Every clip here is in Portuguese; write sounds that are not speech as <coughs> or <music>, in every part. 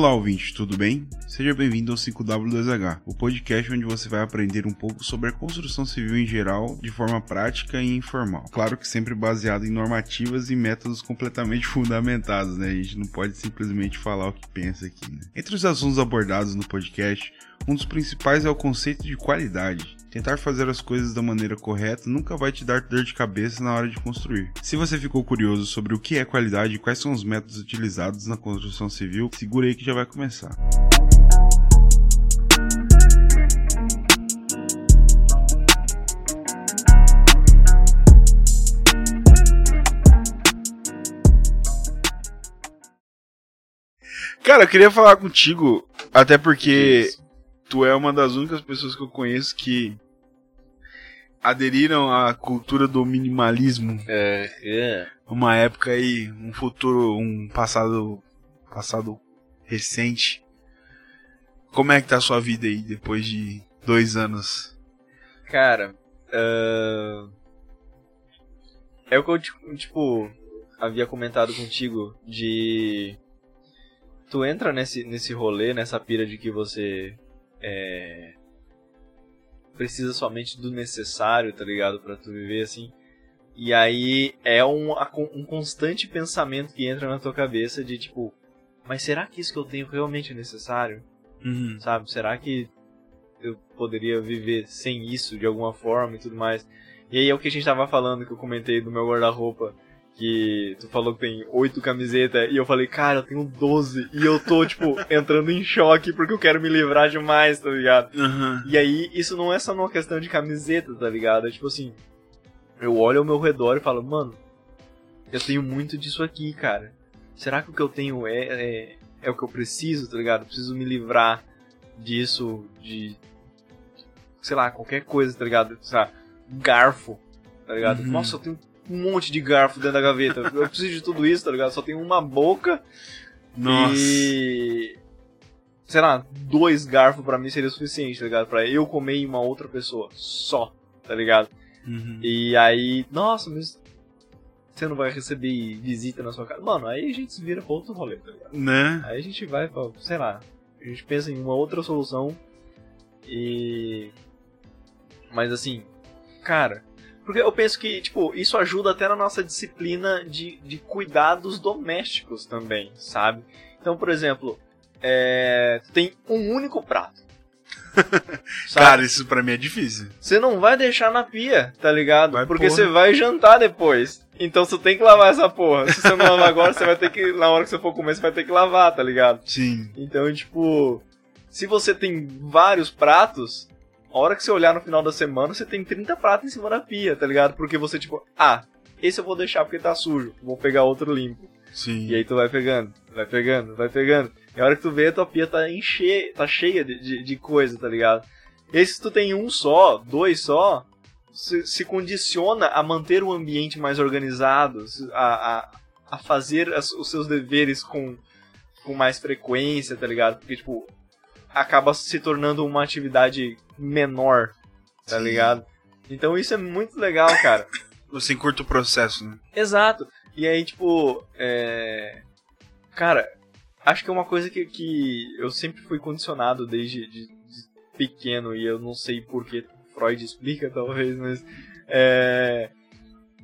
Olá, ouvinte, tudo bem? Seja bem-vindo ao 5W2H, o podcast onde você vai aprender um pouco sobre a construção civil em geral, de forma prática e informal. Claro que sempre baseado em normativas e métodos completamente <laughs> fundamentados, né? A gente não pode simplesmente falar o que pensa aqui, né? Entre os assuntos abordados no podcast, um dos principais é o conceito de qualidade. Tentar fazer as coisas da maneira correta nunca vai te dar dor de cabeça na hora de construir. Se você ficou curioso sobre o que é qualidade e quais são os métodos utilizados na construção civil, segura aí que já vai começar. Cara, eu queria falar contigo, até porque tu é uma das únicas pessoas que eu conheço que aderiram à cultura do minimalismo. É, é. Uma época aí, um futuro, um passado, passado recente. Como é que tá a sua vida aí depois de dois anos? Cara, uh... é o que eu, tipo, havia comentado contigo de... Tu entra nesse, nesse rolê, nessa pira de que você é, precisa somente do necessário, tá ligado? Pra tu viver assim. E aí é um, um constante pensamento que entra na tua cabeça de tipo, mas será que isso que eu tenho realmente é necessário? Uhum. Sabe? Será que eu poderia viver sem isso de alguma forma e tudo mais? E aí é o que a gente tava falando, que eu comentei do meu guarda-roupa que tu falou que tem oito camisetas, e eu falei, cara, eu tenho 12, e eu tô, tipo, <laughs> entrando em choque porque eu quero me livrar demais, tá ligado? Uhum. E aí, isso não é só uma questão de camiseta, tá ligado? É tipo assim, eu olho ao meu redor e falo, mano, eu tenho muito disso aqui, cara. Será que o que eu tenho é, é, é o que eu preciso, tá ligado? Eu preciso me livrar disso, de. sei lá, qualquer coisa, tá ligado? Sei lá, garfo, tá ligado? Uhum. Nossa, eu tenho um monte de garfo dentro da gaveta. Eu preciso de tudo isso, tá ligado? Só tenho uma boca Nossa. e. Sei lá, dois garfos pra mim seria o suficiente, tá ligado? Pra eu comer em uma outra pessoa. Só, tá ligado? Uhum. E aí, nossa, mas você não vai receber visita na sua casa. Mano, aí a gente se vira pra outro rolê, tá ligado? Né? Aí a gente vai pra, sei lá, a gente pensa em uma outra solução e. Mas assim, cara, porque eu penso que, tipo, isso ajuda até na nossa disciplina de, de cuidados domésticos também, sabe? Então, por exemplo, é, tem um único prato. <laughs> Cara, isso pra mim é difícil. Você não vai deixar na pia, tá ligado? Vai, Porque porra. você vai jantar depois. Então você tem que lavar essa porra. Se você não lavar agora, você vai ter que. Na hora que você for comer, você vai ter que lavar, tá ligado? Sim. Então, tipo. Se você tem vários pratos, a hora que você olhar no final da semana, você tem 30 pratos em cima da pia, tá ligado? Porque você, tipo, ah, esse eu vou deixar porque tá sujo. Vou pegar outro limpo. Sim. E aí tu vai pegando, vai pegando, vai pegando. E a hora que tu vê, a tua pia tá, enche... tá cheia de, de, de coisa, tá ligado? E aí, se tu tem um só, dois só, se, se condiciona a manter o ambiente mais organizado, a, a, a fazer as- os seus deveres com, com mais frequência, tá ligado? Porque, tipo, acaba se tornando uma atividade menor, tá Sim. ligado? Então isso é muito legal, cara. <coughs> Você encurta o processo, né? Exato. E aí, tipo, é... Cara, acho que é uma coisa que, que eu sempre fui condicionado desde de, de pequeno, e eu não sei por que Freud explica, talvez, mas... É...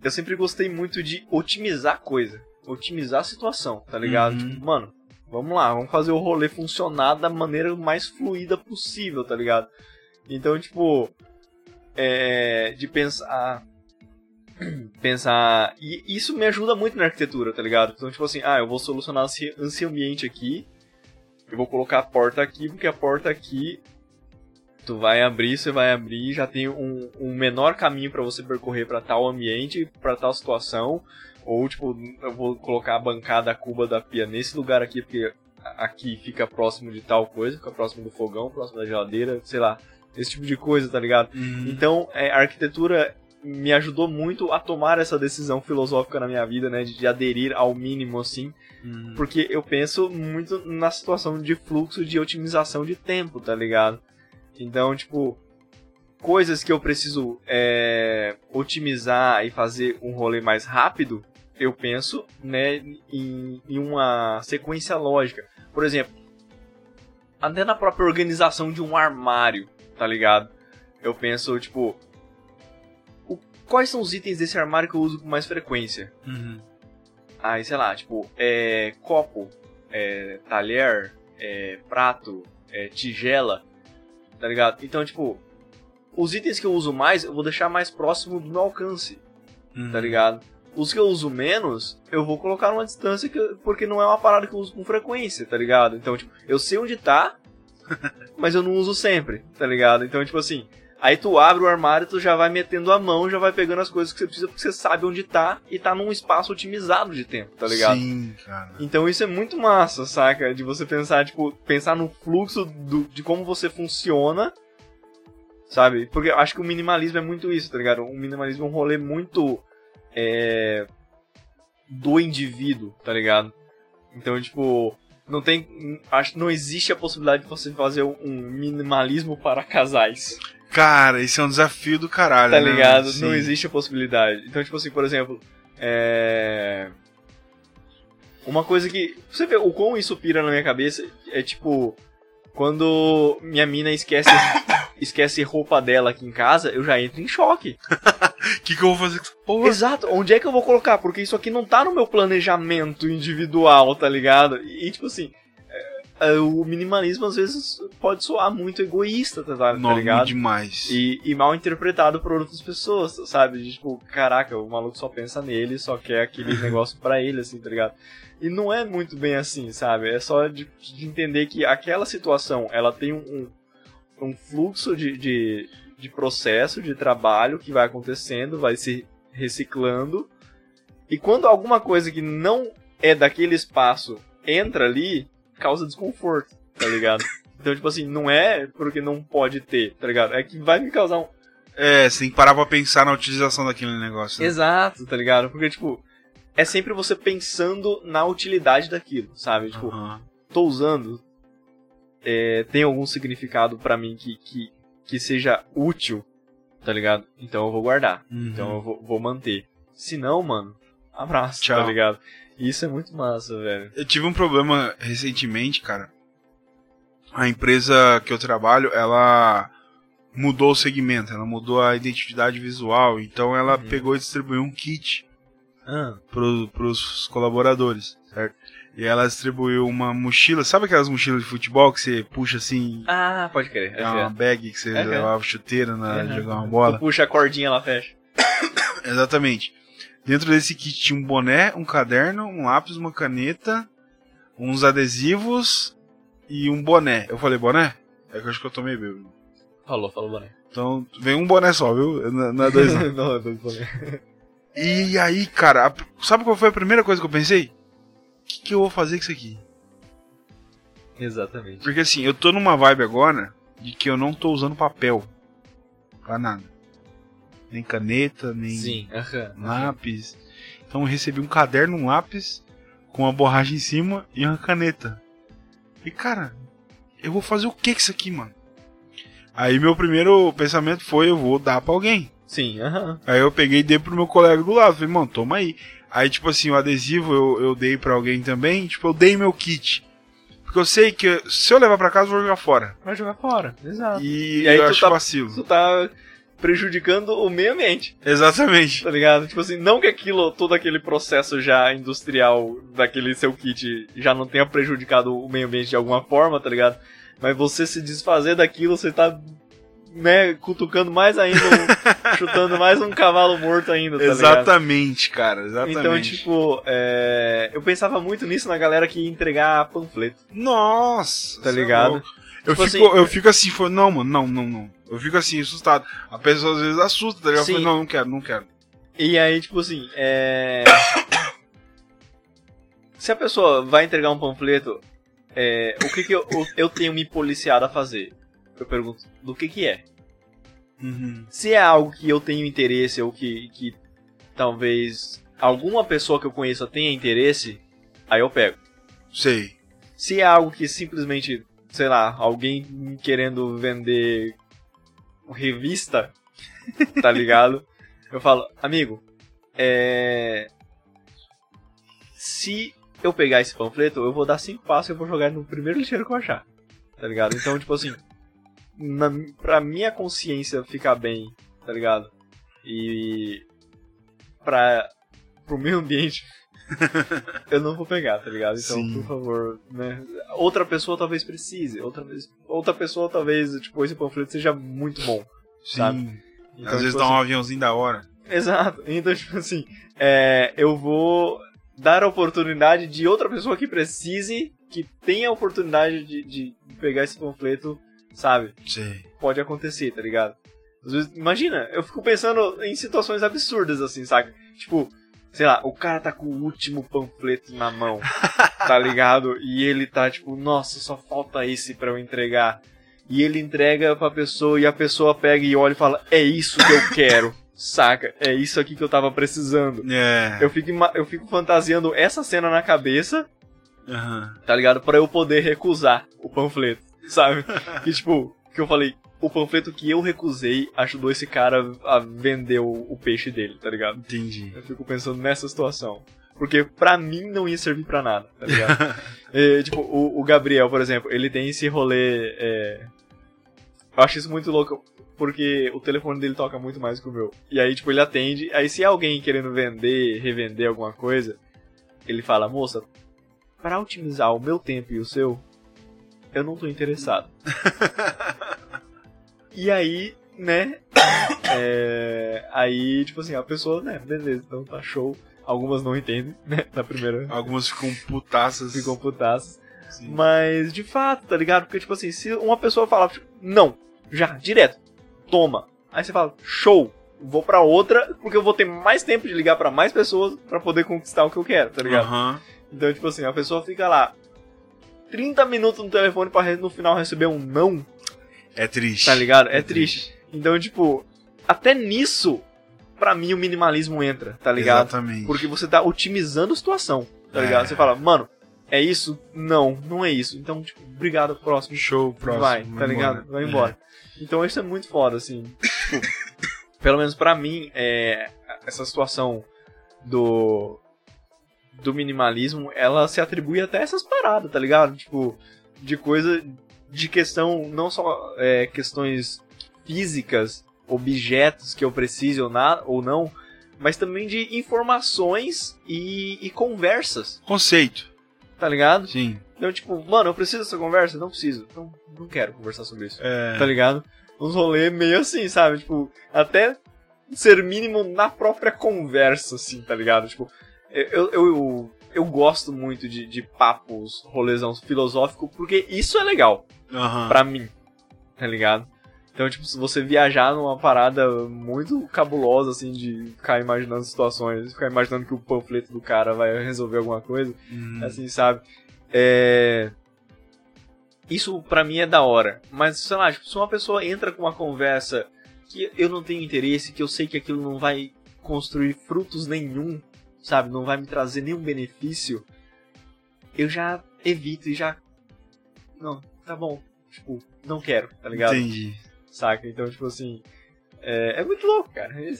Eu sempre gostei muito de otimizar coisa. Otimizar a situação, tá ligado? Uhum. Tipo, mano, vamos lá, vamos fazer o rolê funcionar da maneira mais fluida possível, tá ligado? Então, tipo... É... De pensar <clears throat> pensar. E isso me ajuda muito na arquitetura, tá ligado? Então, tipo assim, ah, eu vou solucionar esse, ambiente aqui. Eu vou colocar a porta aqui, porque a porta aqui. Tu vai abrir, você vai abrir, já tem um, um menor caminho pra você percorrer pra tal ambiente, pra tal situação. Ou, tipo, eu vou colocar a bancada, a cuba da pia nesse lugar aqui, porque aqui fica próximo de tal coisa, fica próximo do fogão, próximo da geladeira, sei lá. Esse tipo de coisa, tá ligado? Uhum. Então, é, a arquitetura me ajudou muito a tomar essa decisão filosófica na minha vida, né? De, de aderir ao mínimo, assim. Uhum. Porque eu penso muito na situação de fluxo de otimização de tempo, tá ligado? Então, tipo, coisas que eu preciso é, otimizar e fazer um rolê mais rápido, eu penso, né, em, em uma sequência lógica. Por exemplo, até na própria organização de um armário, tá ligado? Eu penso, tipo, o- quais são os itens desse armário que eu uso com mais frequência? Uhum. Aí, sei lá, tipo, é copo, é talher, é prato, é tigela, tá ligado? Então, tipo, os itens que eu uso mais, eu vou deixar mais próximo do meu alcance, Uhum. tá ligado? Os que eu uso menos, eu vou colocar numa distância que, porque não é uma parada que eu uso com frequência, tá ligado? Então, tipo, eu sei onde tá, <laughs> mas eu não uso sempre, tá ligado? Então, tipo assim, aí tu abre o armário, tu já vai metendo a mão, já vai pegando as coisas que você precisa, porque você sabe onde tá e tá num espaço otimizado de tempo, tá ligado? Sim, cara. Então isso é muito massa, saca? De você pensar, tipo, pensar no fluxo do- de como você funciona, sabe? Porque eu acho que o minimalismo é muito isso, tá ligado? O minimalismo é um rolê muito é, do indivíduo, tá ligado? Então, tipo, não tem, acho, não existe a possibilidade de você fazer um minimalismo para casais. Cara, esse é um desafio do caralho, Tá né? ligado? Sim. Não existe a possibilidade. Então, tipo assim, por exemplo, é. Uma coisa que. Você vê o quão isso pira na minha cabeça é tipo. Quando minha mina esquece, <laughs> esquece roupa dela aqui em casa, eu já entro em choque. <laughs> O que, que eu vou fazer com essa porra? Exato, onde é que eu vou colocar? Porque isso aqui não tá no meu planejamento individual, tá ligado? E, tipo assim, é, é, o minimalismo às vezes pode soar muito egoísta, tá, tá Não, ligado? demais. E, e mal interpretado por outras pessoas, sabe? De, tipo, caraca, o maluco só pensa nele, só quer aquele <laughs> negócio pra ele, assim, tá ligado? E não é muito bem assim, sabe? É só de, de entender que aquela situação, ela tem um, um, um fluxo de, de, de processo, de trabalho que vai acontecendo, vai se reciclando. E quando alguma coisa que não é daquele espaço entra ali, causa desconforto, tá ligado? <laughs> Então, tipo assim, não é porque não pode ter, tá ligado? É que vai me causar um, É, você tem que parar pra pensar na utilização daquele negócio. né? Exato, tá ligado? Porque, tipo, é sempre você pensando na utilidade daquilo, sabe? Tipo, Aham. tô usando, é, tem algum significado pra mim que, que, que seja útil, tá ligado? Então eu vou guardar. Uhum. Então eu vou, vou manter. Se não, mano, abraço, Tchau. tá ligado? E Isso é muito massa, velho. Eu tive um problema recentemente, cara. A empresa que eu trabalho, ela mudou o segmento, ela mudou a identidade visual, então ela Uhum. pegou e distribuiu um kit Ah, pro, pros colaboradores, certo? E ela distribuiu uma mochila, sabe aquelas mochilas de futebol que você puxa assim, ah pode crer. é uma bag que você É, é. levava chuteira na Uhum. jogar uma Tu bola? puxa a cordinha, ela fecha. <coughs> Exatamente. Dentro desse kit tinha um boné, um caderno, um lápis, uma caneta, uns adesivos e um boné. Eu falei boné? É que eu acho que eu tomei bêbado. Falou, falou, boné. Então, vem um boné só, viu? Não não é dois não. <laughs> não, é dois boné. E aí, cara, sabe qual foi a primeira coisa que eu pensei? O que, que eu vou fazer com isso aqui? Exatamente. Porque assim, eu tô numa vibe agora de que eu não tô usando papel. Pra nada. Nem caneta, nem Sim, aham. lápis. Então eu recebi um caderno, um lápis, com uma borracha em cima e uma caneta. E cara, eu vou fazer o que com isso aqui, mano? Aí meu primeiro pensamento foi, eu vou dar pra alguém. Sim, aham. Aí eu peguei e dei pro meu colega do lado. Falei, mano, toma aí. Aí, tipo assim, o adesivo eu, eu dei pra alguém também. Tipo, eu dei meu kit. Porque eu sei que se eu levar pra casa, eu vou jogar fora. Vai jogar fora. Exato. E, E aí eu tu acho tá- vacilo. Tu tá prejudicando o meio ambiente, Exatamente. tá ligado? Tipo assim, não que aquilo, todo aquele processo já industrial daquele seu kit já não tenha prejudicado o meio ambiente de alguma forma, tá ligado? Mas você se desfazer daquilo, você tá, né, cutucando mais ainda, <laughs> chutando mais um cavalo morto ainda, tá ligado? Exatamente, cara. Exatamente. Então, tipo, é, eu pensava muito nisso na galera que ia entregar panfleto, Nossa, tá é ligado? Eu, Tipo fico, assim- eu fico assim, falando, não, mano, não, não, não. Eu fico assim, assustado. A pessoa às vezes assusta, tá ligado? Eu Sim. falo, não, não quero, não quero. E aí, tipo assim, é. <coughs> Se a pessoa vai entregar um panfleto, é, o que, que eu, eu tenho me policiado a fazer? Eu pergunto, do que que é? Uhum. Se é algo que eu tenho interesse ou que, que talvez alguma pessoa que eu conheça tenha interesse, aí eu pego. Sei. Se é algo que simplesmente, sei lá, alguém querendo vender revista, <laughs> tá ligado? Eu falo, amigo, é. Se eu pegar esse panfleto, eu vou dar cinco passos e eu vou jogar no primeiro lixeiro que eu achar. tá ligado? Então, tipo assim, na, pra minha consciência ficar bem, tá ligado? E pra, pro meio ambiente, <laughs> eu não vou pegar, tá ligado? Então, Sim. por favor, né? Outra pessoa talvez precise, outra, vez, outra pessoa talvez, tipo, esse panfleto seja muito bom. Sim. Sabe? Então, Às vezes tipo dá assim, um aviãozinho da hora. Exato. Então, tipo assim, é, eu vou dar a oportunidade de outra pessoa que precise, que tenha a oportunidade de, de pegar esse panfleto, sabe? Sei. Pode acontecer, tá ligado? Às vezes, imagina, eu fico pensando em situações absurdas, assim, sabe? Tipo, sei lá, o cara tá com o último panfleto na mão, <laughs> tá ligado? E ele tá tipo, nossa, só falta esse pra eu entregar. E ele entrega pra pessoa e a pessoa pega e olha e fala, é isso que eu <laughs> quero, saca? É isso aqui que eu tava precisando. É. Eu fico, eu fico fantasiando essa cena na cabeça, Aham. tá ligado? Pra eu poder recusar o panfleto, <laughs> sabe? e tipo, que eu falei, o panfleto que eu recusei ajudou esse cara a vender o, o peixe dele, tá ligado? Entendi. Eu fico pensando nessa situação. Porque pra mim não ia servir pra nada, tá ligado? É, <laughs> tipo, o, o Gabriel, por exemplo, ele tem esse rolê. é, Eu acho isso muito louco, porque o telefone dele toca muito mais que o meu. E aí, tipo, ele atende. Aí, se é alguém querendo vender, revender alguma coisa, ele fala: Moça, pra otimizar o meu tempo e o seu, eu não tô interessado. <laughs> e aí, né? <coughs> é, Aí, tipo assim, a pessoa, né, beleza, então tá show. Algumas não entendem, né? Na primeira. Algumas ficam putaças. Ficam putaças. Sim. Mas, de fato, tá ligado? Porque, tipo assim, se uma pessoa falar, tipo, não, já, direto, toma. Aí você fala, show, vou pra outra, porque eu vou ter mais tempo de ligar pra mais pessoas pra poder conquistar o que eu quero, tá ligado? Aham. Então, tipo assim, a pessoa fica lá 30 minutos no telefone pra no final receber um não, É triste. tá ligado? É triste. Então, tipo, até nisso, pra mim o minimalismo entra, tá ligado? Exatamente. Porque você tá otimizando a situação, tá É. ligado? Você fala, mano, é isso? Não, não é isso. Então, tipo, obrigado, próximo. Show, próximo. vai, tá ligado? Vai embora. Então isso é muito foda, assim. Tipo, <laughs> pelo menos pra mim, é, essa situação do do minimalismo, ela se atribui até essas paradas, tá ligado? Tipo, de coisa, de questão, não só é, questões físicas, objetos que eu preciso ou, na, ou não, mas também de informações e, e conversas, Conceito. tá ligado? Sim. Então, tipo, mano, eu preciso dessa conversa? Não preciso. Então, não quero conversar sobre isso É. tá ligado? Uns rolês meio assim, sabe? Tipo, até ser mínimo na própria conversa, assim, tá ligado? Tipo, eu, eu, eu, gosto muito de, de papos, rolezão filosófico, porque isso é legal Aham. pra mim, tá ligado? Então, tipo, se você viajar numa parada muito cabulosa, assim, de ficar imaginando situações, ficar imaginando que o panfleto do cara vai resolver alguma coisa, Hum. assim, sabe? É... Isso pra mim é da hora. Mas, sei lá, tipo, se uma pessoa entra com uma conversa que eu não tenho interesse, que eu sei que aquilo não vai construir frutos nenhum, sabe? Não vai me trazer nenhum benefício, eu já evito e já. Não, tá bom. Tipo, não quero, tá ligado? Entendi. Saca? Então, tipo assim. É, é muito louco, cara. É-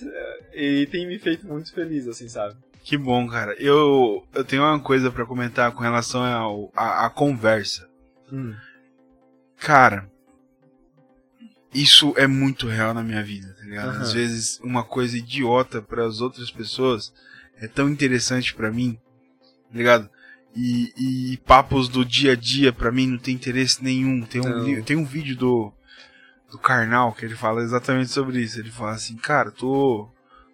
E tem me feito muito feliz, assim, sabe? Que bom, cara. Eu, eu tenho uma coisa pra comentar com relação ao, a, a conversa. Cara, isso é muito real na minha vida, tá ligado? Aham. Às vezes uma coisa idiota para as outras pessoas é tão interessante pra mim, tá ligado? E, e papos do dia a dia pra mim não tem interesse nenhum. Tem um, tem um vídeo do do Karnal que ele fala exatamente sobre isso. Ele fala assim, cara, tô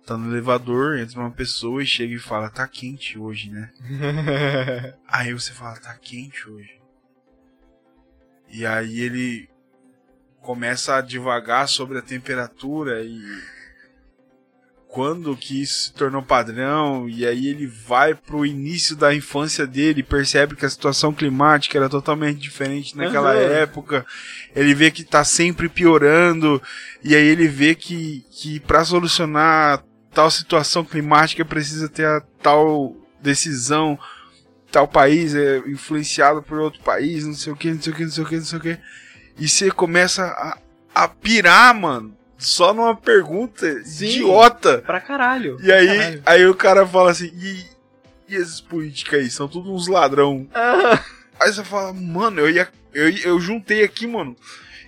tá no elevador, entra uma pessoa e chega e fala, tá quente hoje, né? <laughs> Aí você fala, tá quente hoje. E aí ele começa a divagar sobre a temperatura e quando que isso se tornou padrão, e aí ele vai pro início da infância dele percebe que a situação climática era totalmente diferente naquela Aham. época. Ele vê que tá sempre piorando, e aí ele vê que, que para solucionar tal situação climática precisa ter a tal decisão tal país é influenciado por outro país, não sei o que, não sei o que, não sei o que, não sei o que. E você começa a, a pirar, mano, só numa pergunta Sim. idiota. pra caralho. E aí, Caralho. aí o cara fala assim, e, e esses políticos aí, são todos uns ladrão. Ah, Aí você fala, mano, eu ia. Eu, eu juntei aqui, mano.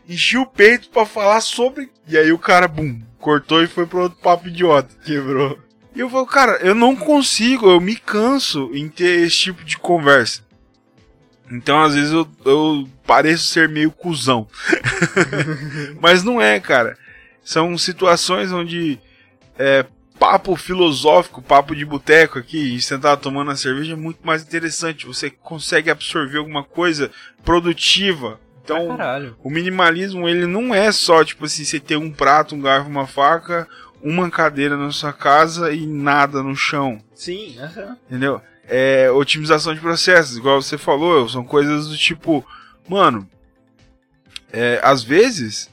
Enchi o peito pra falar sobre. E aí o cara, bum, cortou e foi pro outro papo idiota. Quebrou. E eu falo, cara, eu não consigo, eu me canso em ter esse tipo de conversa. Então, às vezes, eu, eu pareço ser meio cuzão. <laughs> Mas não é, cara. São situações onde é, papo filosófico, papo de boteco aqui, e sentar tomando a cerveja é muito mais interessante. Você consegue absorver alguma coisa produtiva. Então, ah, o minimalismo, ele não é só, tipo assim, você ter um prato, um garfo, uma faca, uma cadeira na sua casa e nada no chão. Sim, uh -huh. Entendeu? É, otimização de processos, igual você falou, são coisas do tipo, mano, é, às vezes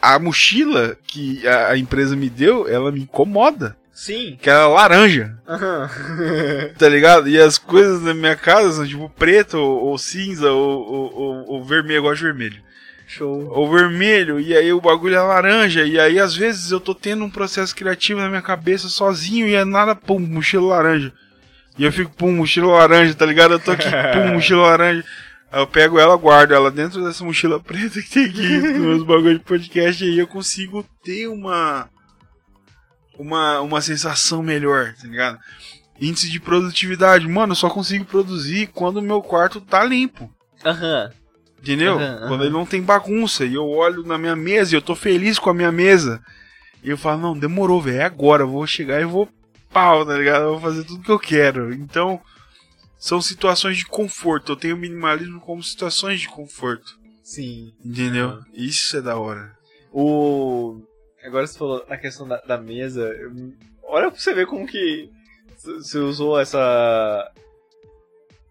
a mochila que a, empresa me deu, ela me incomoda. Sim. Que ela é laranja. Uhum. <laughs> tá ligado? E as coisas na minha casa são tipo preto, ou, ou cinza, ou, ou, ou, vermelho. Eu gosto de vermelho. Show. Ou vermelho, e aí o bagulho é laranja. E aí às vezes eu tô tendo um processo criativo na minha cabeça sozinho e é nada, pum, mochila laranja. E eu fico, pum, mochila laranja, tá ligado? Eu tô aqui, <laughs> pum, mochila laranja. Aí eu pego ela, guardo ela dentro dessa mochila preta que tem aqui <laughs> nos bagulhos de podcast, e aí eu consigo ter uma, uma, uma sensação melhor, tá ligado? Índice de produtividade. Mano, eu só consigo produzir quando o meu quarto tá limpo. Aham. Uhum. Entendeu? Uhum, uhum. Quando ele não tem bagunça. E eu olho na minha mesa e eu tô feliz com a minha mesa. E eu falo, não, demorou, velho. É agora. Eu vou chegar e vou pau, tá ligado? Eu vou fazer tudo que eu quero. Então, são situações de conforto. Eu tenho minimalismo como situações de conforto. Sim. Entendeu? Isso é da hora. O. Agora você falou na questão da, da mesa. Olha pra você ver como que você usou essa.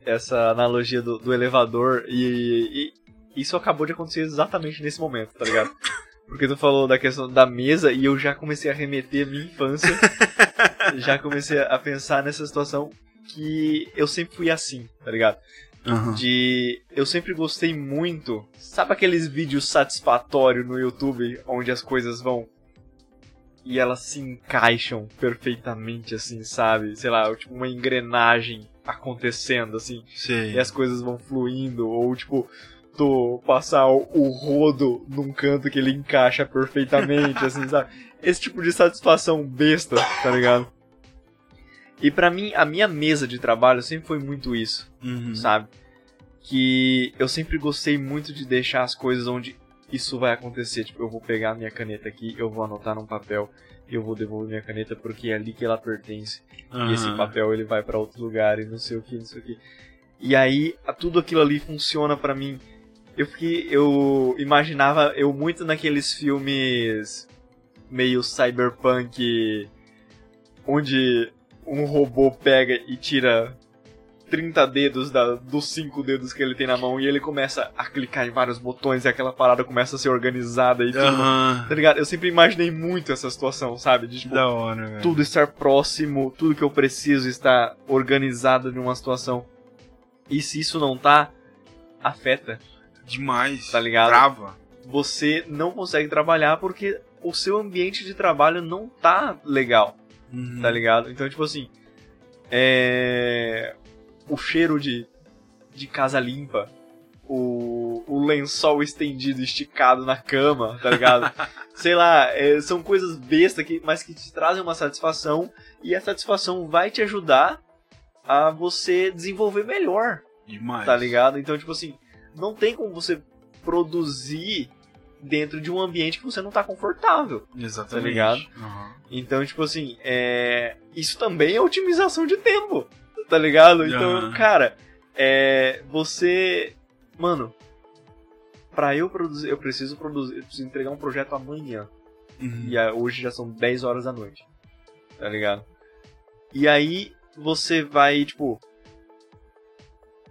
Essa analogia do, do elevador e, e, isso acabou de acontecer exatamente nesse momento, tá ligado? <laughs> Porque tu falou da questão da mesa e eu já comecei a remeter a minha infância. <laughs> já comecei a pensar nessa situação que eu sempre fui assim, tá ligado? Uhum. De. Eu sempre gostei muito. Sabe aqueles vídeos satisfatórios no YouTube onde as coisas vão. E elas se encaixam perfeitamente, assim, sabe? Sei lá, tipo uma engrenagem acontecendo, assim. Sim. E as coisas vão fluindo. Ou tipo, tu passar o rodo num canto que ele encaixa perfeitamente, assim, sabe? <laughs> Esse tipo de satisfação besta, tá ligado? E para mim, a minha mesa de trabalho sempre foi muito isso, uhum. sabe? Que eu sempre gostei muito de deixar as coisas onde isso vai acontecer. Tipo, eu vou pegar minha caneta aqui, eu vou anotar num papel, eu vou devolver minha caneta porque é ali que ela pertence. Uhum. E esse papel ele vai para outro lugar e não sei o que, não sei o que. E aí, tudo aquilo ali funciona para mim. Eu fiquei, eu imaginava eu muito naqueles filmes meio cyberpunk onde um robô pega e tira 30 dedos da, dos 5 dedos que ele tem na mão e ele começa a clicar em vários botões e aquela parada começa a ser organizada e tudo. Uhum. Tá ligado? Eu sempre imaginei muito essa situação, sabe? De tipo, da hora, tudo estar próximo, tudo que eu preciso estar organizado de uma situação. E se isso não tá, afeta. Demais. Tá ligado? Trava. Você não consegue trabalhar porque o seu ambiente de trabalho não tá legal. Uhum. Tá ligado? Então, tipo assim. É. O cheiro de, de casa limpa. O, o lençol estendido, esticado na cama, tá ligado? <laughs> Sei lá, é, são coisas bestas, que, mas que te trazem uma satisfação. E a satisfação vai te ajudar a você desenvolver melhor. Demais. Tá ligado? Então, tipo assim, não tem como você produzir dentro de um ambiente que você não tá confortável. Exatamente. Tá ligado? Uhum. Então, tipo assim, é... isso também é otimização de tempo. Tá ligado? Então, Uhum. cara, é... você. Mano, pra eu produzir, eu preciso produzir, eu preciso entregar um projeto amanhã. Uhum. E hoje já são 10 horas da noite. Tá ligado? E aí você vai, tipo.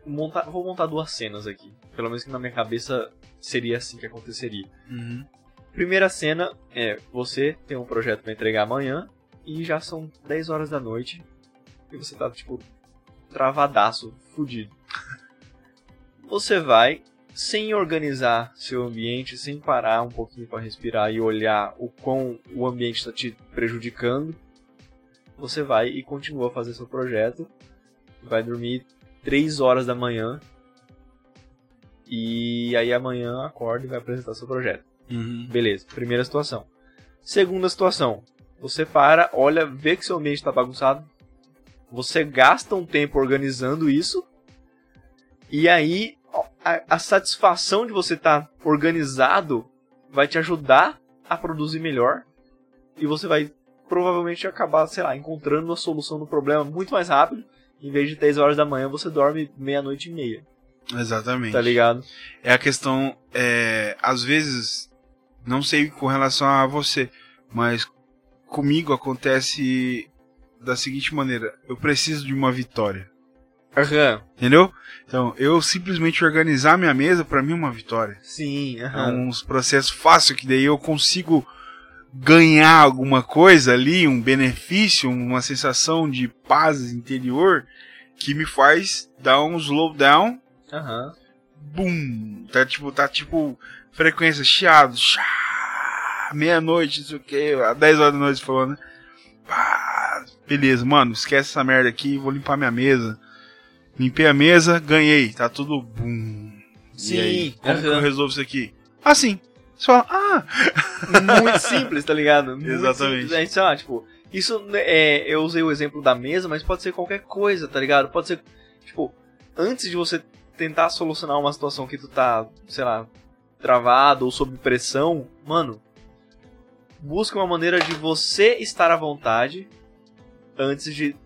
Montar, vou montar duas cenas aqui. Pelo menos que na minha cabeça seria assim que aconteceria. Uhum. Primeira cena é você tem um projeto pra entregar amanhã e já são 10 horas da noite e você tá tipo travadaço, fudido. <laughs> Você vai sem organizar seu ambiente, sem parar um pouquinho pra respirar e olhar o quão o ambiente está te prejudicando. Você vai e continua a fazer seu projeto. Vai dormir 3 horas da manhã E aí amanhã acorda e vai apresentar seu projeto. Uhum. Beleza, primeira situação. Segunda situação, você para, olha, vê que seu ambiente está bagunçado, você gasta um tempo organizando isso, e aí a, a satisfação de você estar tá organizado vai te ajudar a produzir melhor, e você vai provavelmente acabar, sei lá, encontrando uma solução do problema muito mais rápido. Em vez de 3 horas da manhã, você dorme meia-noite e meia. Exatamente. Tá ligado? É a questão, é, às vezes, não sei com relação a você, mas comigo acontece da seguinte maneira: eu preciso de uma vitória. Uhum. Entendeu? Então, eu simplesmente organizar minha mesa, para mim é uma vitória. Sim, uhum. É um processo fácil que daí eu consigo ganhar alguma coisa ali, um benefício, uma sensação de paz interior que me faz dar um slowdown. Aham. Uhum. Bum! Tá tipo, tá tipo frequência chiado, meia-noite, não sei o que, às 10 horas da noite falando, né? Pá, beleza, mano, esquece essa merda aqui, vou limpar minha mesa. Limpei a mesa, ganhei, tá tudo bum. Sim, e aí, como uhum. que eu resolvo isso aqui? Assim, você fala, ah! Muito simples, tá ligado? Muito Exatamente. Simples. Sei lá, tipo, isso é, eu usei o exemplo da mesa, mas pode ser qualquer coisa, tá ligado? Pode ser, tipo, antes de você tentar solucionar uma situação que tu tá, sei lá, travado ou sob pressão, mano, busca uma maneira de você estar à vontade antes de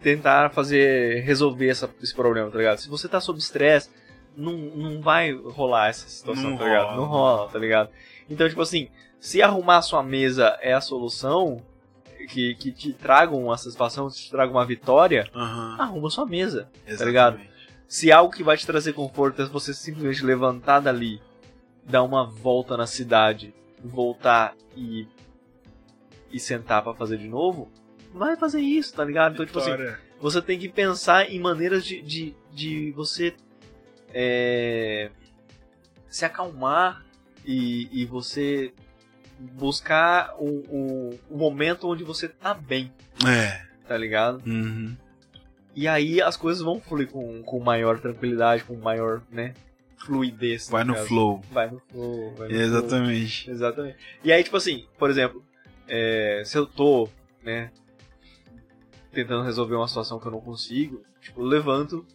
tentar fazer resolver essa, esse problema, tá ligado? Se você tá sob estresse, não, não vai rolar essa situação, não tá ligado? Rola. Não rola, tá ligado? Então, tipo assim, se arrumar sua mesa é a solução que, que te traga uma satisfação, te traga uma vitória, uhum. arruma sua mesa, Exatamente. tá ligado? Se algo que vai te trazer conforto é você simplesmente levantar dali, dar uma volta na cidade, voltar e, e sentar para fazer de novo, vai fazer isso, tá ligado? Então, tipo assim, você tem que pensar em maneiras de, de, de você é, se acalmar e, e você buscar o, o, o, momento onde você tá bem. É. Tá ligado? Uhum. E aí as coisas vão fluir com, com maior tranquilidade, com maior, né? Fluidez. Vai no caso. flow. Vai no flow. Vai no Exatamente. Flow. Exatamente. E aí, tipo assim, por exemplo, é, se eu tô, né? Tentando resolver uma situação que eu não consigo, tipo, eu levanto,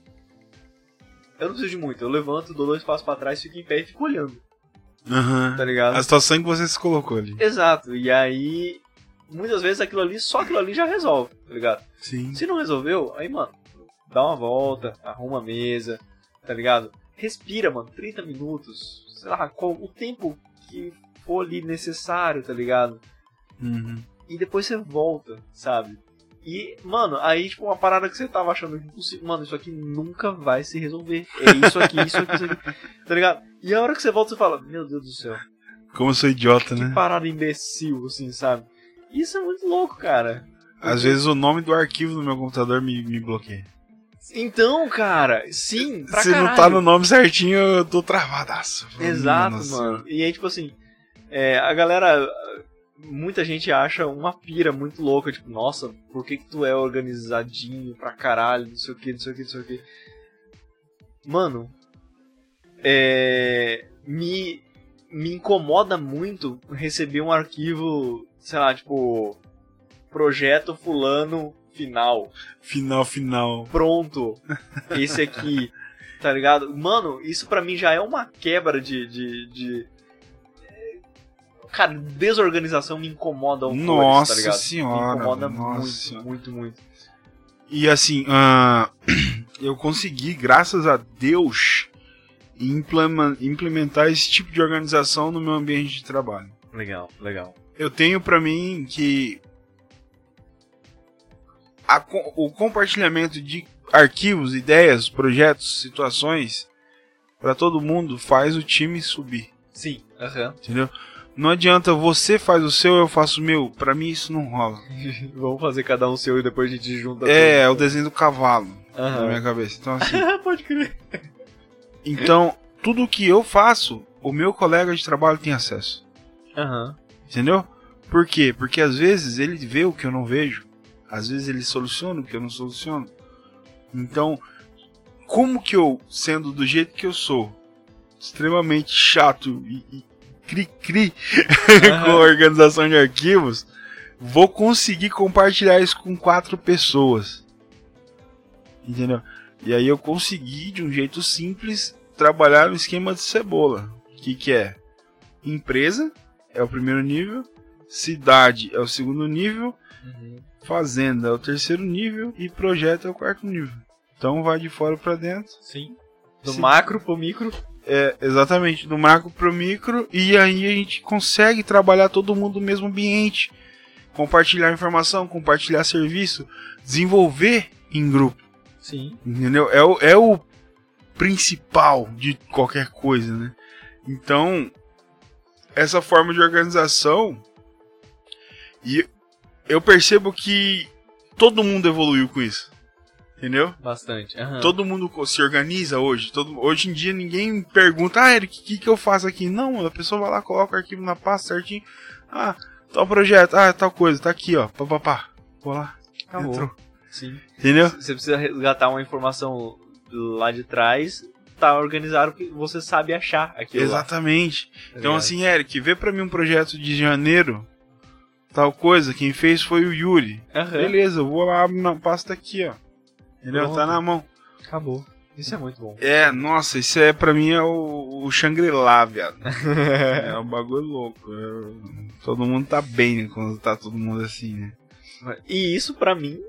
eu não preciso de muito. Eu levanto, dou dois passos para trás, fico em pé e fico olhando. Uhum. Tá ligado? A situação que você se colocou ali. Exato. E aí, muitas vezes aquilo ali, só aquilo ali já resolve, tá ligado? Sim. Se não resolveu, aí, mano, dá uma volta, arruma a mesa, tá ligado? Respira, mano, 30 minutos, sei lá, qual, o tempo que for ali necessário, tá ligado? Uhum. E depois você volta, sabe? E, mano, aí, tipo, uma parada que você tava achando impossível. Mano, isso aqui nunca vai se resolver. É isso aqui, isso aqui, isso aqui. Tá ligado? E a hora que você volta, você fala, meu Deus do céu. Como eu sou idiota, que né? parada imbecil, assim, sabe? Isso é muito louco, cara. Às vezes o nome do arquivo no meu computador me, me bloqueia. Então, cara, sim, pra Se caralho. não tá no nome certinho, eu tô travadaço. Exato, Nossa. mano. E aí, tipo assim, é, a galera muita gente acha uma pira muito louca, tipo, nossa, por que, que tu é organizadinho pra caralho, não sei o que, não sei o que, não sei o que. Mano, é. Me. Me incomoda muito receber um arquivo, sei lá, tipo. Projeto Fulano final. Final, final. Pronto. Esse aqui. Tá ligado? Mano, isso pra mim já é uma quebra de, de, de cara, desorganização me incomoda um Nossa tá ligado? senhora. Me incomoda nossa. muito, muito, muito. E assim, uh, <clears throat> eu consegui, graças a Deus, implementar esse tipo de organização no meu ambiente de trabalho. Legal, legal. Eu tenho pra mim que a, o compartilhamento de arquivos, ideias, projetos, situações para todo mundo faz o time subir. Sim. Uhum. Entendeu? Não adianta você faz o seu, eu faço o meu. Pra mim isso não rola. <laughs> Vamos fazer cada um o seu e depois a gente junta. É, é o desenho do cavalo uhum. na minha cabeça. Então assim. <laughs> Pode crer. Então, tudo que eu faço, o meu colega de trabalho tem acesso. Uhum. Entendeu? Por quê? Porque às vezes ele vê o que eu não vejo. Às vezes ele soluciona o que eu não soluciono. Então, como que eu, sendo do jeito que eu sou, extremamente chato e, cri-cri <laughs> com a organização de arquivos, vou conseguir compartilhar isso com quatro pessoas. Entendeu? E aí eu consegui, de um jeito simples, trabalhar no esquema de cebola. O que, que é? Empresa é o primeiro nível, cidade é o segundo nível, Uhum. fazenda é o terceiro nível e projeto é o quarto nível. Então vai de fora para dentro. Sim. Do Sim. macro pro micro. É, exatamente, do macro pro micro, e aí a gente consegue trabalhar todo mundo no mesmo ambiente, compartilhar informação, compartilhar serviço, desenvolver em grupo, Sim. entendeu? É o, é o principal de qualquer coisa, né? Então, essa forma de organização, e eu percebo que todo mundo evoluiu com isso, entendeu? Bastante. Aham. Todo mundo se organiza hoje. Todo, hoje em dia ninguém pergunta, ah, Eric, o que, que eu faço aqui? Não, a pessoa vai lá, coloca o arquivo na pasta certinho. Ah, tal projeto, ah, tal coisa, tá aqui, ó. Pá, pá, pá. Vou lá. Acabou. Entrou. Sim. Entendeu? Você precisa resgatar uma informação lá de trás, tá organizado que você sabe achar aquilo lá, Exatamente. tá Então, ligado? assim, Eric, vê pra mim um projeto de janeiro, tal coisa. Quem fez foi o Yuri. Aham. Beleza, eu vou lá, abro na pasta aqui, ó. Entendeu? Pronto. Tá na mão. Acabou. Isso é muito bom. É, nossa, isso é pra mim é o, o Shangri-La, viado. <laughs> é um bagulho louco. É- todo mundo tá bem quando tá todo mundo assim, né? E isso, pra mim,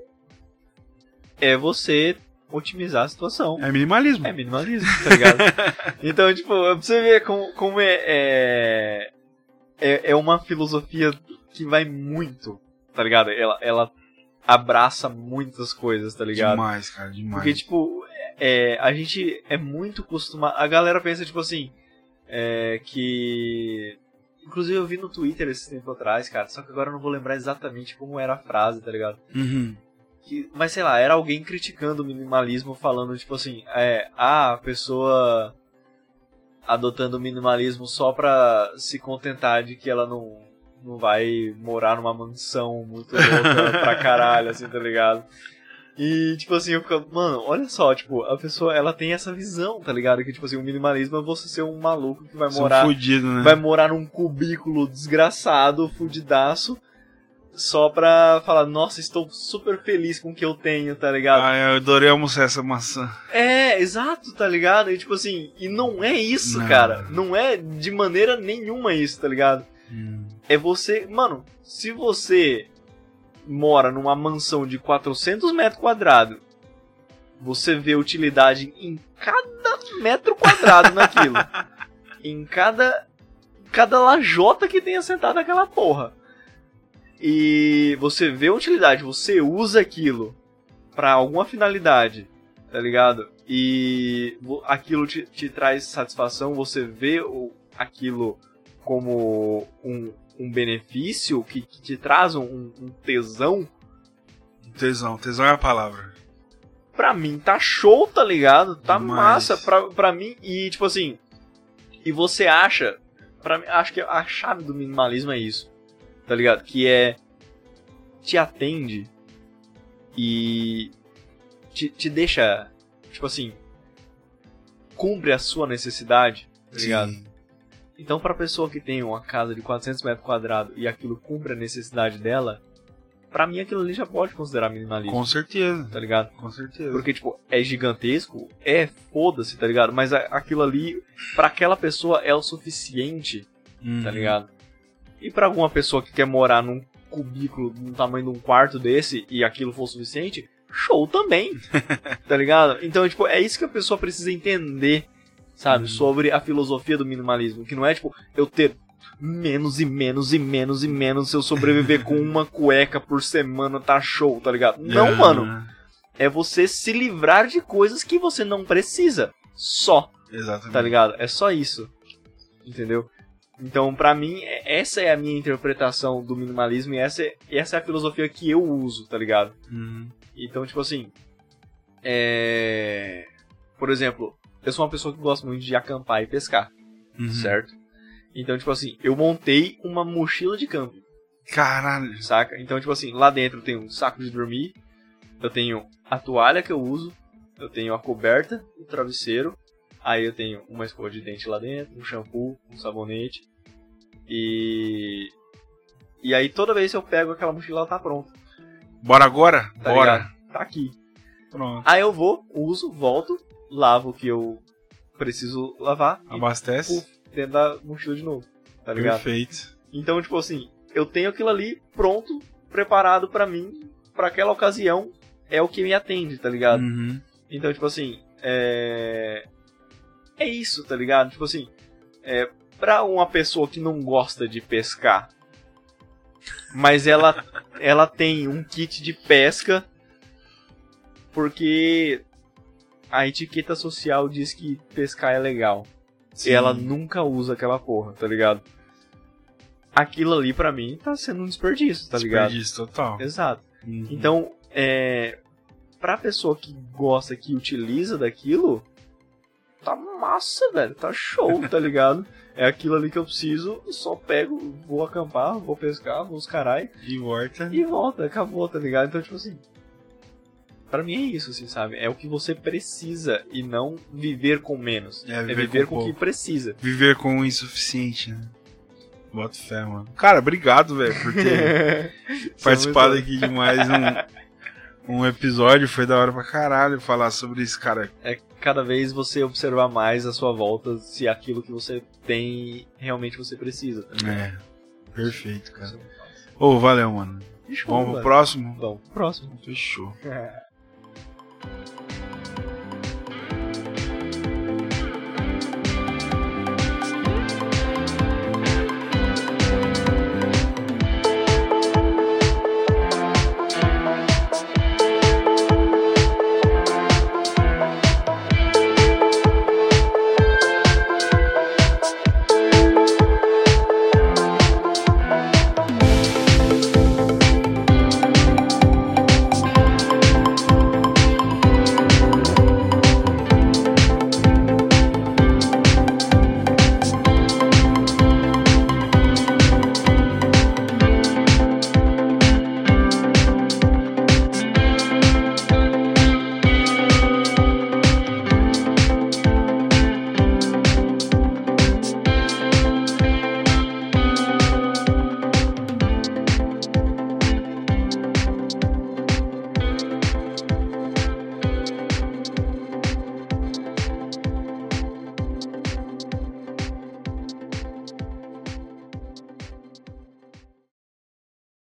é você otimizar a situação. É minimalismo. É minimalismo, tá ligado? <laughs> então, tipo, pra você ver como, como é, é, é. é uma filosofia que vai muito, tá ligado? Ela, ela abraça muitas coisas, tá ligado? Demais, cara, demais. Porque, tipo, é, a gente é muito acostumado. A galera pensa, tipo assim, é, que. Inclusive eu vi no Twitter esse tempo atrás, cara, só que agora eu não vou lembrar exatamente como era a frase, tá ligado? Uhum. Que- mas sei lá, era alguém criticando o minimalismo, falando, tipo assim, é, ah, a pessoa adotando o minimalismo só pra se contentar de que ela não, não vai morar numa mansão muito louca <laughs> pra caralho, assim, tá ligado? E, tipo assim, eu fico, mano, olha só, tipo, a pessoa, ela tem essa visão, tá ligado? Que, tipo assim, o minimalismo é você ser um maluco que vai São morar fudido, né? vai morar num cubículo desgraçado, fudidaço, só pra falar, nossa, estou super feliz com o que eu tenho, tá ligado? Ah, eu adorei almoçar essa maçã. É, exato, tá ligado? E tipo assim, e não é isso, Não. cara. Não é de maneira nenhuma isso, tá ligado? Hum. É você, mano, se você mora numa mansão de 400 metros quadrados, você vê utilidade em cada metro quadrado naquilo. <laughs> em cada cada lajota que tem assentado naquela porra. E você vê utilidade, você usa aquilo pra alguma finalidade, tá ligado? E aquilo te, te traz satisfação, você vê o, aquilo como um, um benefício que, que te traz um, um tesão, Tesão, tesão é a palavra. pra mim tá show, tá ligado? Tá Demais. massa pra, pra mim. E tipo assim, e você acha, pra mim, acho que a chave do minimalismo é isso, tá ligado? Que é, te atende e te, te deixa, tipo assim, cumpre a sua necessidade, tá ligado? Sim. Então, pra pessoa que tem uma casa de 400 metros quadrados e aquilo cumpre a necessidade dela, pra mim aquilo ali já pode considerar minimalismo, Com certeza. tá ligado? Com certeza. Porque, tipo, é gigantesco, é foda-se, tá ligado? Mas aquilo ali, pra aquela pessoa, é o suficiente, Uhum. tá ligado? E pra alguma pessoa que quer morar num cubículo do tamanho de um quarto desse e aquilo for suficiente, show também, <laughs> tá ligado? Então, tipo, é isso que a pessoa precisa entender, sabe? Uhum. Sobre a filosofia do minimalismo. Que não é, tipo, eu ter menos e menos e menos e menos se eu sobreviver com <laughs> uma cueca por semana, tá show, tá ligado? Não, mano. É você se livrar de coisas que você não precisa. Só, Exatamente. tá ligado? É só isso. Entendeu? Então, pra mim, é- essa é a minha interpretação do minimalismo e essa é, essa é a filosofia que eu uso, tá ligado? Uhum. Então, tipo assim. É. Por exemplo, eu sou uma pessoa que gosta muito de acampar e pescar, Uhum. certo? Então, tipo assim, eu montei uma mochila de camping, Caralho. saca? Então, tipo assim, lá dentro tem um saco de dormir, eu tenho a toalha que eu uso, eu tenho a coberta, o travesseiro, Aí eu tenho uma escova de dente lá dentro, um shampoo, um sabonete. E. E aí toda vez que eu pego aquela mochila, ela tá pronta. Bora agora? Tá Bora. ligado? Tá aqui. Pronto. Aí eu vou, uso, volto, lavo o que eu preciso lavar e Abastece. puf, dentro da mochila de novo. Tá ligado? Perfeito. Então, tipo assim, eu tenho aquilo ali pronto, preparado pra mim, pra aquela ocasião, é o que me atende, tá ligado? Uhum. Então, tipo assim, é. É isso, tá ligado? Tipo assim, é. Pra uma pessoa que não gosta de pescar, mas ela, <laughs> ela tem um kit de pesca, porque a etiqueta social diz que pescar é legal. Sim. E ela nunca usa aquela porra, tá ligado? Aquilo ali pra mim tá sendo um desperdício, tá ligado? Desperdício total. Exato. Uhum. Então, é. Pra pessoa que gosta, que utiliza daquilo, tá massa, velho. Tá show, <laughs> tá ligado? É aquilo ali que eu preciso, só pego, vou acampar, vou pescar, vou os carai E volta. e volta, acabou, tá ligado? Então, tipo assim. Pra mim é isso, assim, sabe? É o que você precisa e não viver com menos. É, É viver viver, com com o que precisa. Viver com o insuficiente, né? Bota fé, mano. Cara, obrigado, velho, por ter <laughs> participado aqui de mais um, um episódio. Foi da hora pra caralho falar sobre isso, cara. É cada vez você observar mais a sua volta se aquilo que você tem realmente você precisa. Tá? É, perfeito, cara. É. Ô, valeu, mano. Fechou, Vamos pro próximo? Vamos pro próximo. Fechou. <laughs> Thank you.